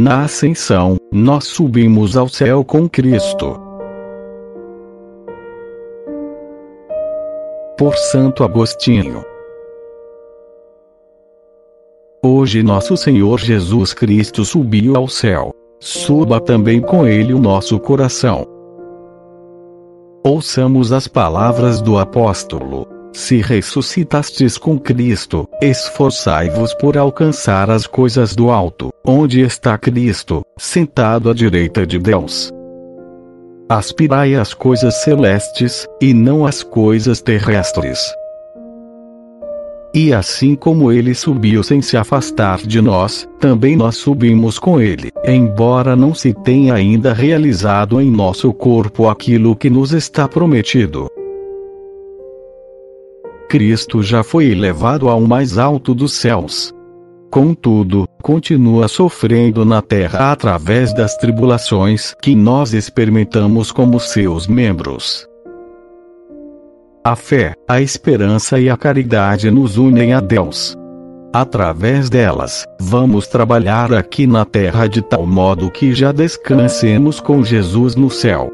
Na ascensão, nós subimos ao céu com Cristo. Por Santo Agostinho. Hoje nosso Senhor Jesus Cristo subiu ao céu. Suba também com ele o nosso coração. Ouçamos as palavras do apóstolo. Se ressuscitastes com Cristo, esforçai-vos por alcançar as coisas do alto, onde está Cristo, sentado à direita de Deus. Aspirai às coisas celestes, e não às coisas terrestres. E assim como ele subiu sem se afastar de nós, também nós subimos com ele, embora não se tenha ainda realizado em nosso corpo aquilo que nos está prometido. Cristo já foi elevado ao mais alto dos céus. Contudo, continua sofrendo na terra através das tribulações que nós experimentamos como seus membros. A fé, a esperança e a caridade nos unem a Deus. Através delas, vamos trabalhar aqui na terra de tal modo que já descansemos com Jesus no céu.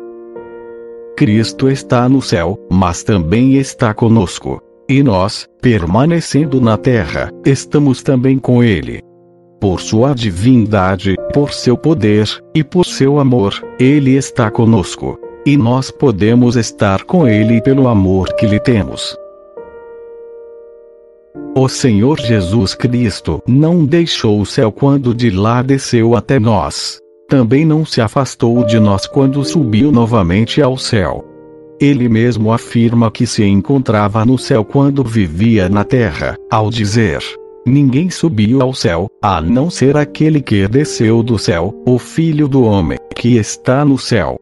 Cristo está no céu, mas também está conosco. E nós, permanecendo na terra, estamos também com Ele. Por sua divindade, por seu poder, e por seu amor, Ele está conosco. E nós podemos estar com Ele pelo amor que lhe temos. O Senhor Jesus Cristo não deixou o céu quando de lá desceu até nós. Também não se afastou de nós quando subiu novamente ao céu. Ele mesmo afirma que se encontrava no céu quando vivia na terra, ao dizer: Ninguém subiu ao céu, a não ser aquele que desceu do céu, o Filho do Homem, que está no céu.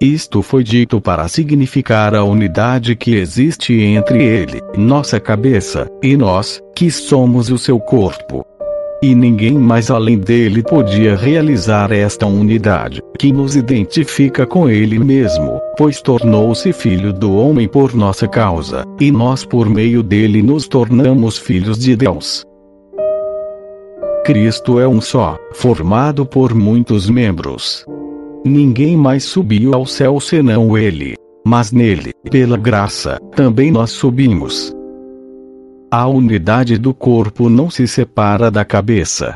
Isto foi dito para significar a unidade que existe entre ele, nossa cabeça, e nós, que somos o seu corpo. E ninguém mais além dele podia realizar esta unidade, que nos identifica com ele mesmo, pois tornou-se filho do homem por nossa causa, e nós por meio dele nos tornamos filhos de Deus. Cristo é um só, formado por muitos membros. Ninguém mais subiu ao céu senão ele. Mas nele, pela graça, também nós subimos. A unidade do corpo não se separa da cabeça,